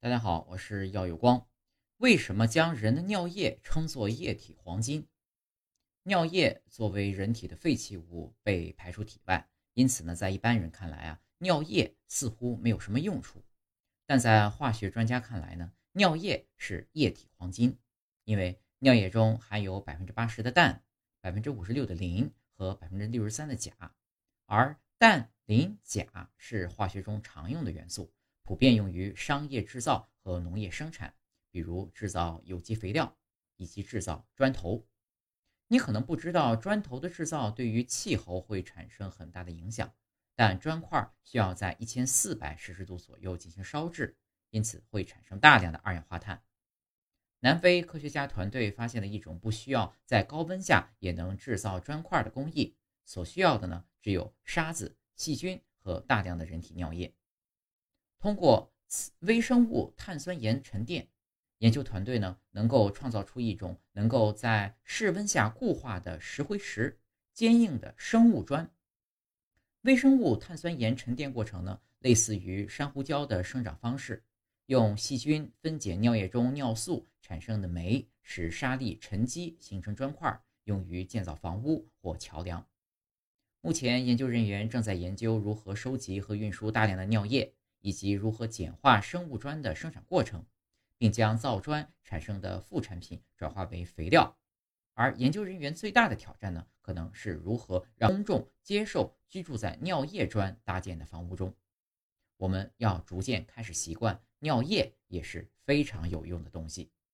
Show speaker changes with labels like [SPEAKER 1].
[SPEAKER 1] 大家好，我是耀有光。为什么将人的尿液称作液体黄金？尿液作为人体的废弃物被排出体外，因此呢，在一般人看来啊，尿液似乎没有什么用处。但在化学专家看来呢，尿液是液体黄金，因为尿液中含有百分之八十的氮、百分之五十六的磷和百分之六十三的钾，而氮、磷、钾是化学中常用的元素。普遍用于商业制造和农业生产，比如制造有机肥料以及制造砖头。你可能不知道，砖头的制造对于气候会产生很大的影响，但砖块需要在一千四百摄氏度左右进行烧制，因此会产生大量的二氧化碳。南非科学家团队发现了一种不需要在高温下也能制造砖块的工艺，所需要的呢只有沙子、细菌和大量的人体尿液。通过微生物碳酸盐沉淀，研究团队呢能够创造出一种能够在室温下固化的石灰石，坚硬的生物砖。微生物碳酸盐沉淀过程呢，类似于珊瑚礁的生长方式，用细菌分解尿液中尿素产生的酶，使沙粒沉积形成砖块，用于建造房屋或桥梁。目前，研究人员正在研究如何收集和运输大量的尿液。以及如何简化生物砖的生产过程，并将造砖产生的副产品转化为肥料。而研究人员最大的挑战呢，可能是如何让公众接受居住在尿液砖搭建的房屋中。我们要逐渐开始习惯，尿液也是非常有用的东西。